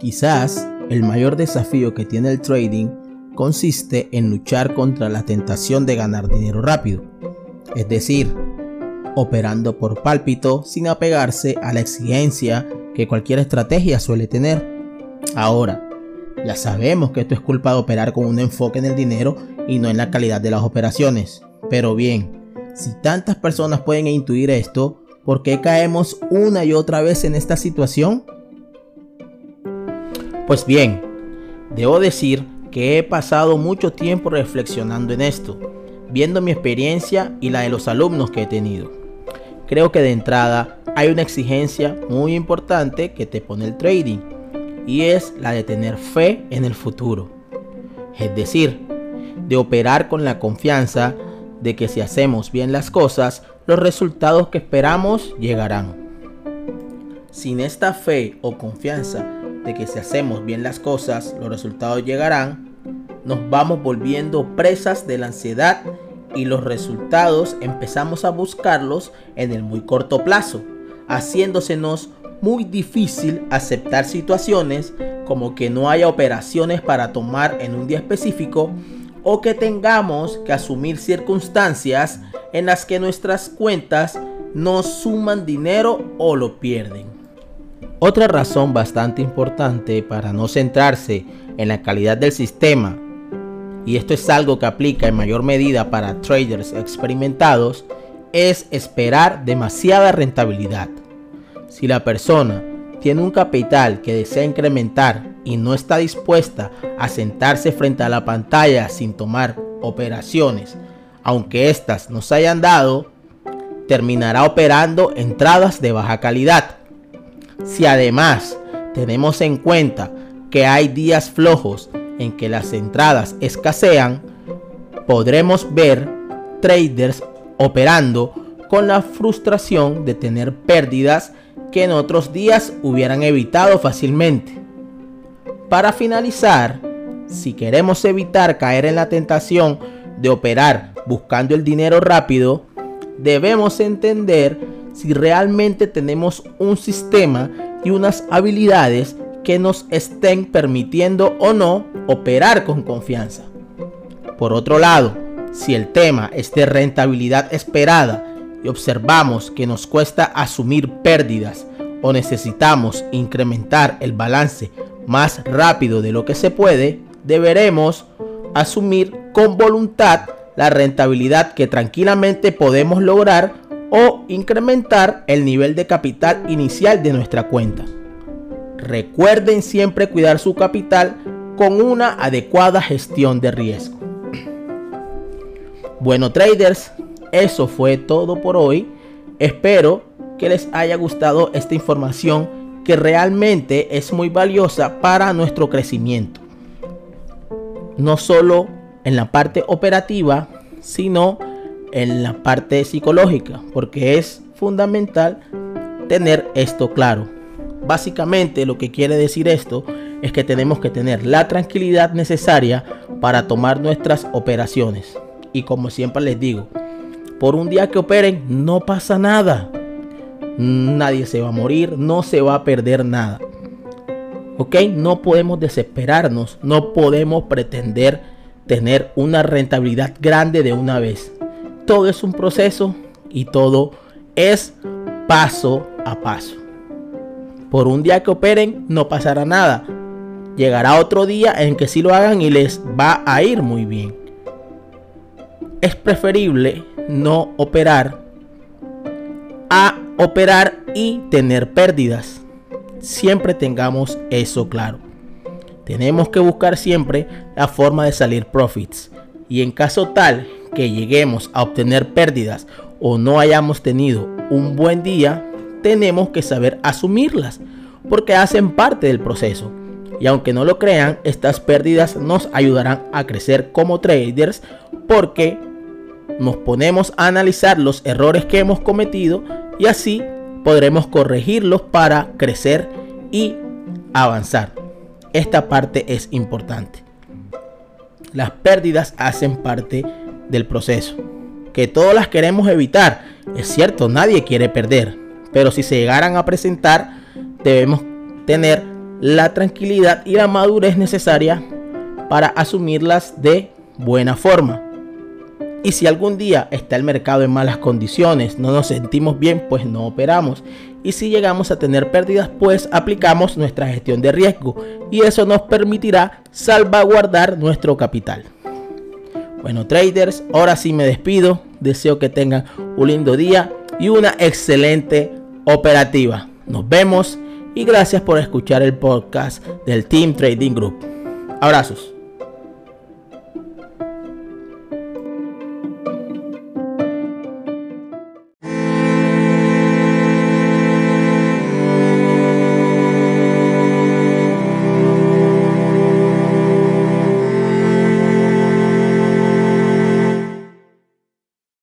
Quizás el mayor desafío que tiene el trading consiste en luchar contra la tentación de ganar dinero rápido, es decir, operando por pálpito sin apegarse a la exigencia que cualquier estrategia suele tener. Ahora, ya sabemos que esto es culpa de operar con un enfoque en el dinero y no en la calidad de las operaciones. Pero bien, si tantas personas pueden intuir esto, ¿por qué caemos una y otra vez en esta situación? Pues bien, debo decir que he pasado mucho tiempo reflexionando en esto, viendo mi experiencia y la de los alumnos que he tenido. Creo que de entrada hay una exigencia muy importante que te pone el trading y es la de tener fe en el futuro. Es decir, de operar con la confianza de que si hacemos bien las cosas, los resultados que esperamos llegarán. Sin esta fe o confianza de que si hacemos bien las cosas, los resultados llegarán, nos vamos volviendo presas de la ansiedad y los resultados empezamos a buscarlos en el muy corto plazo, haciéndosenos muy difícil aceptar situaciones como que no haya operaciones para tomar en un día específico o que tengamos que asumir circunstancias en las que nuestras cuentas no suman dinero o lo pierden. Otra razón bastante importante para no centrarse en la calidad del sistema, y esto es algo que aplica en mayor medida para traders experimentados, es esperar demasiada rentabilidad. Si la persona tiene un capital que desea incrementar y no está dispuesta a sentarse frente a la pantalla sin tomar operaciones, aunque éstas nos hayan dado, terminará operando entradas de baja calidad. Si además tenemos en cuenta que hay días flojos en que las entradas escasean, podremos ver traders operando con la frustración de tener pérdidas que en otros días hubieran evitado fácilmente. Para finalizar, si queremos evitar caer en la tentación de operar buscando el dinero rápido, debemos entender si realmente tenemos un sistema y unas habilidades que nos estén permitiendo o no operar con confianza. Por otro lado, si el tema es de rentabilidad esperada y observamos que nos cuesta asumir pérdidas o necesitamos incrementar el balance más rápido de lo que se puede, deberemos asumir con voluntad la rentabilidad que tranquilamente podemos lograr o incrementar el nivel de capital inicial de nuestra cuenta. Recuerden siempre cuidar su capital con una adecuada gestión de riesgo. Bueno traders, eso fue todo por hoy. Espero que les haya gustado esta información que realmente es muy valiosa para nuestro crecimiento. No solo en la parte operativa, sino en la parte psicológica, porque es fundamental tener esto claro. Básicamente lo que quiere decir esto es que tenemos que tener la tranquilidad necesaria para tomar nuestras operaciones. Y como siempre les digo, por un día que operen no pasa nada. Nadie se va a morir, no se va a perder nada. ¿Ok? No podemos desesperarnos, no podemos pretender tener una rentabilidad grande de una vez. Todo es un proceso y todo es paso a paso. Por un día que operen no pasará nada. Llegará otro día en que sí lo hagan y les va a ir muy bien. Es preferible no operar a operar y tener pérdidas. Siempre tengamos eso claro. Tenemos que buscar siempre la forma de salir profits. Y en caso tal que lleguemos a obtener pérdidas o no hayamos tenido un buen día, tenemos que saber asumirlas porque hacen parte del proceso. Y aunque no lo crean, estas pérdidas nos ayudarán a crecer como traders porque nos ponemos a analizar los errores que hemos cometido y así podremos corregirlos para crecer y avanzar. Esta parte es importante. Las pérdidas hacen parte del proceso, que todas las queremos evitar. Es cierto, nadie quiere perder, pero si se llegaran a presentar, debemos tener la tranquilidad y la madurez necesaria para asumirlas de buena forma. Y si algún día está el mercado en malas condiciones, no nos sentimos bien, pues no operamos. Y si llegamos a tener pérdidas, pues aplicamos nuestra gestión de riesgo. Y eso nos permitirá salvaguardar nuestro capital. Bueno, traders, ahora sí me despido. Deseo que tengan un lindo día y una excelente operativa. Nos vemos y gracias por escuchar el podcast del Team Trading Group. Abrazos.